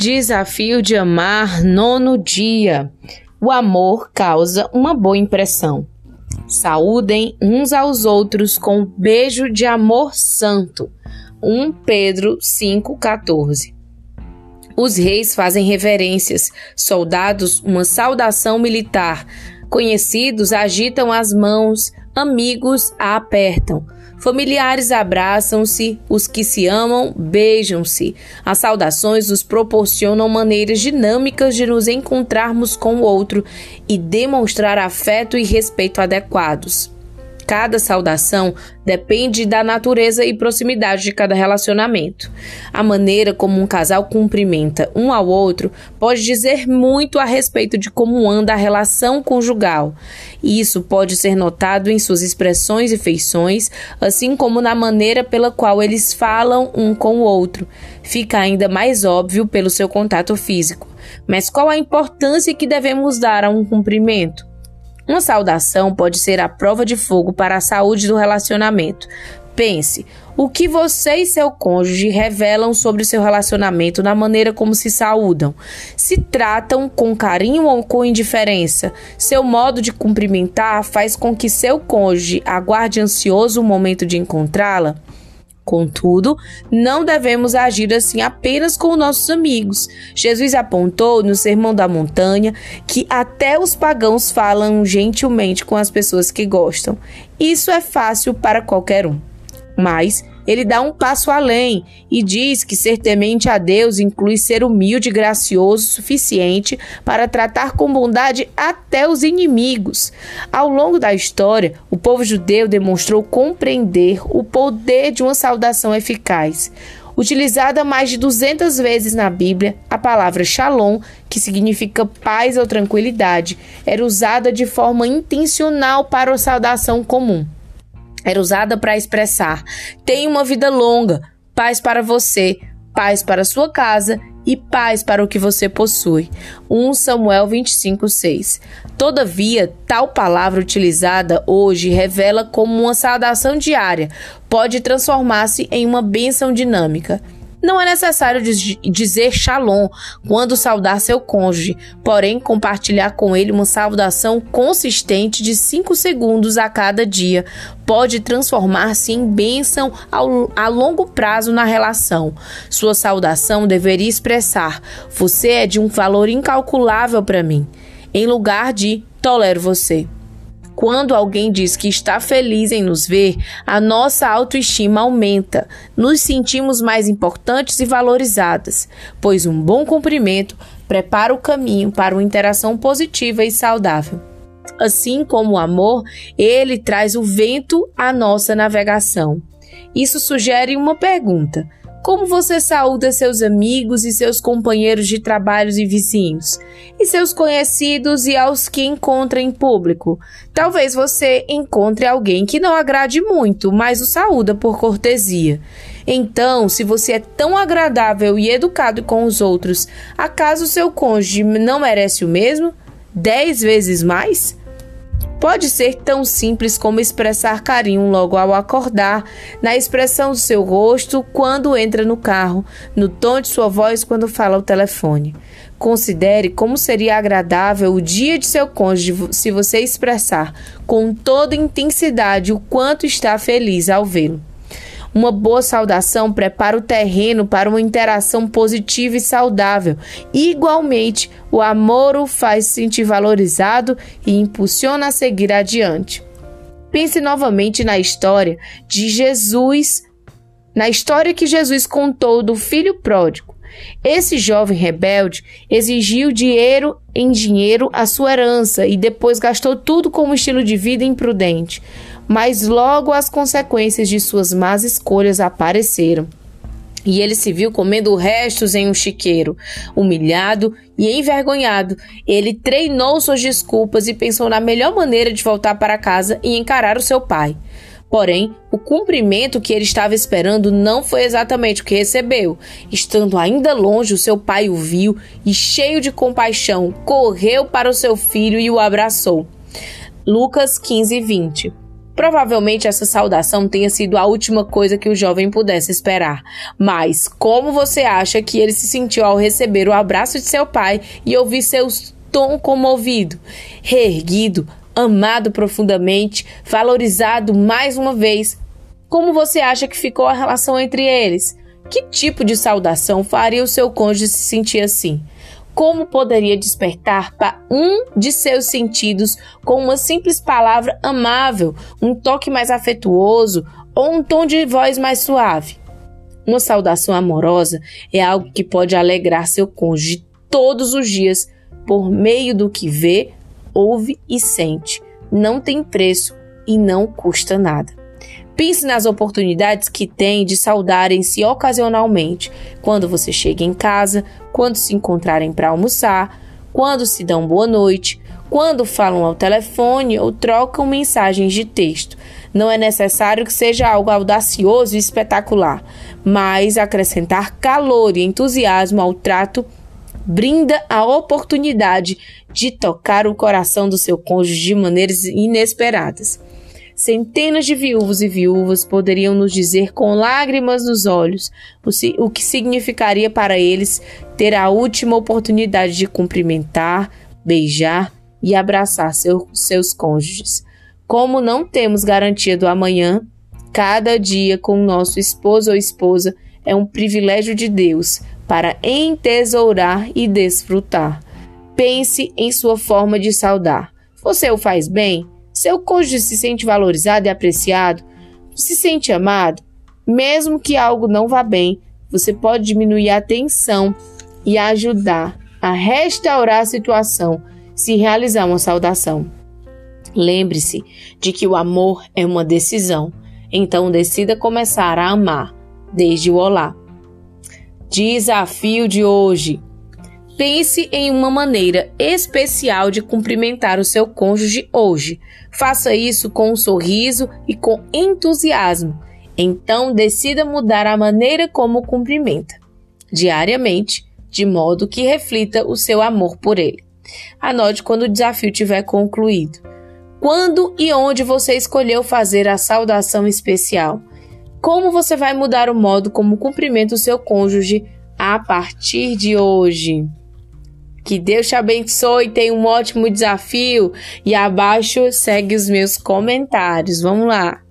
Desafio de amar nono dia. O amor causa uma boa impressão. Saúdem uns aos outros com um beijo de amor santo. 1 Pedro 5,14 Os reis fazem reverências, soldados uma saudação militar, conhecidos agitam as mãos, amigos a apertam. Familiares abraçam-se, os que se amam beijam-se. As saudações nos proporcionam maneiras dinâmicas de nos encontrarmos com o outro e demonstrar afeto e respeito adequados. Cada saudação depende da natureza e proximidade de cada relacionamento. A maneira como um casal cumprimenta um ao outro pode dizer muito a respeito de como anda a relação conjugal. Isso pode ser notado em suas expressões e feições, assim como na maneira pela qual eles falam um com o outro. Fica ainda mais óbvio pelo seu contato físico. Mas qual a importância que devemos dar a um cumprimento? Uma saudação pode ser a prova de fogo para a saúde do relacionamento. Pense, o que você e seu cônjuge revelam sobre o seu relacionamento na maneira como se saúdam? Se tratam com carinho ou com indiferença? Seu modo de cumprimentar faz com que seu cônjuge aguarde ansioso o momento de encontrá-la? Contudo, não devemos agir assim apenas com nossos amigos. Jesus apontou no Sermão da Montanha que até os pagãos falam gentilmente com as pessoas que gostam. Isso é fácil para qualquer um. Mas ele dá um passo além e diz que ser temente a Deus inclui ser humilde e gracioso o suficiente para tratar com bondade até os inimigos. Ao longo da história, o povo judeu demonstrou compreender o poder de uma saudação eficaz. Utilizada mais de 200 vezes na Bíblia, a palavra shalom, que significa paz ou tranquilidade, era usada de forma intencional para a saudação comum era usada para expressar: tenha uma vida longa, paz para você, paz para sua casa e paz para o que você possui. 1 Samuel 25:6. Todavia, tal palavra utilizada hoje revela como uma saudação diária pode transformar-se em uma bênção dinâmica. Não é necessário dizer shalom quando saudar seu cônjuge, porém compartilhar com ele uma saudação consistente de 5 segundos a cada dia pode transformar-se em bênção ao, a longo prazo na relação. Sua saudação deveria expressar: Você é de um valor incalculável para mim, em lugar de tolero você. Quando alguém diz que está feliz em nos ver, a nossa autoestima aumenta, nos sentimos mais importantes e valorizadas, pois um bom cumprimento prepara o caminho para uma interação positiva e saudável. Assim como o amor, ele traz o vento à nossa navegação. Isso sugere uma pergunta: como você saúda seus amigos e seus companheiros de trabalhos e vizinhos? E seus conhecidos e aos que encontra em público? Talvez você encontre alguém que não agrade muito, mas o saúda por cortesia. Então, se você é tão agradável e educado com os outros, acaso seu cônjuge não merece o mesmo? Dez vezes mais? Pode ser tão simples como expressar carinho logo ao acordar, na expressão do seu rosto quando entra no carro, no tom de sua voz quando fala ao telefone. Considere como seria agradável o dia de seu cônjuge se você expressar com toda intensidade o quanto está feliz ao vê-lo. Uma boa saudação prepara o terreno para uma interação positiva e saudável. Igualmente, o amor o faz se sentir valorizado e impulsiona a seguir adiante. Pense novamente na história de Jesus, na história que Jesus contou do filho pródigo. Esse jovem rebelde exigiu dinheiro em dinheiro a sua herança e depois gastou tudo como estilo de vida imprudente mas logo as consequências de suas más escolhas apareceram. E ele se viu comendo restos em um chiqueiro. Humilhado e envergonhado, ele treinou suas desculpas e pensou na melhor maneira de voltar para casa e encarar o seu pai. Porém, o cumprimento que ele estava esperando não foi exatamente o que recebeu. Estando ainda longe, o seu pai o viu e, cheio de compaixão, correu para o seu filho e o abraçou. Lucas 15, 20 Provavelmente essa saudação tenha sido a última coisa que o jovem pudesse esperar. Mas como você acha que ele se sentiu ao receber o abraço de seu pai e ouvir seu tom comovido, reerguido, amado profundamente, valorizado mais uma vez? Como você acha que ficou a relação entre eles? Que tipo de saudação faria o seu cônjuge se sentir assim? Como poderia despertar para um de seus sentidos com uma simples palavra amável, um toque mais afetuoso ou um tom de voz mais suave. Uma saudação amorosa é algo que pode alegrar seu cônjuge todos os dias por meio do que vê, ouve e sente. Não tem preço e não custa nada. Pense nas oportunidades que tem de saudarem-se ocasionalmente, quando você chega em casa, quando se encontrarem para almoçar, quando se dão boa noite, quando falam ao telefone ou trocam mensagens de texto. Não é necessário que seja algo audacioso e espetacular, mas acrescentar calor e entusiasmo ao trato brinda a oportunidade de tocar o coração do seu cônjuge de maneiras inesperadas. Centenas de viúvos e viúvas poderiam nos dizer com lágrimas nos olhos o que significaria para eles ter a última oportunidade de cumprimentar, beijar e abraçar seu, seus cônjuges. Como não temos garantia do amanhã, cada dia com nosso esposo ou esposa é um privilégio de Deus para entesourar e desfrutar. Pense em sua forma de saudar. Você o faz bem? Seu cônjuge se sente valorizado e apreciado, se sente amado, mesmo que algo não vá bem, você pode diminuir a tensão e ajudar a restaurar a situação se realizar uma saudação. Lembre-se de que o amor é uma decisão, então decida começar a amar desde o olá. Desafio de hoje: Pense em uma maneira especial de cumprimentar o seu cônjuge hoje. Faça isso com um sorriso e com entusiasmo. Então, decida mudar a maneira como cumprimenta, diariamente, de modo que reflita o seu amor por ele. Anote quando o desafio tiver concluído. Quando e onde você escolheu fazer a saudação especial? Como você vai mudar o modo como cumprimenta o seu cônjuge a partir de hoje? Que Deus te abençoe, tenha um ótimo desafio e abaixo segue os meus comentários. Vamos lá.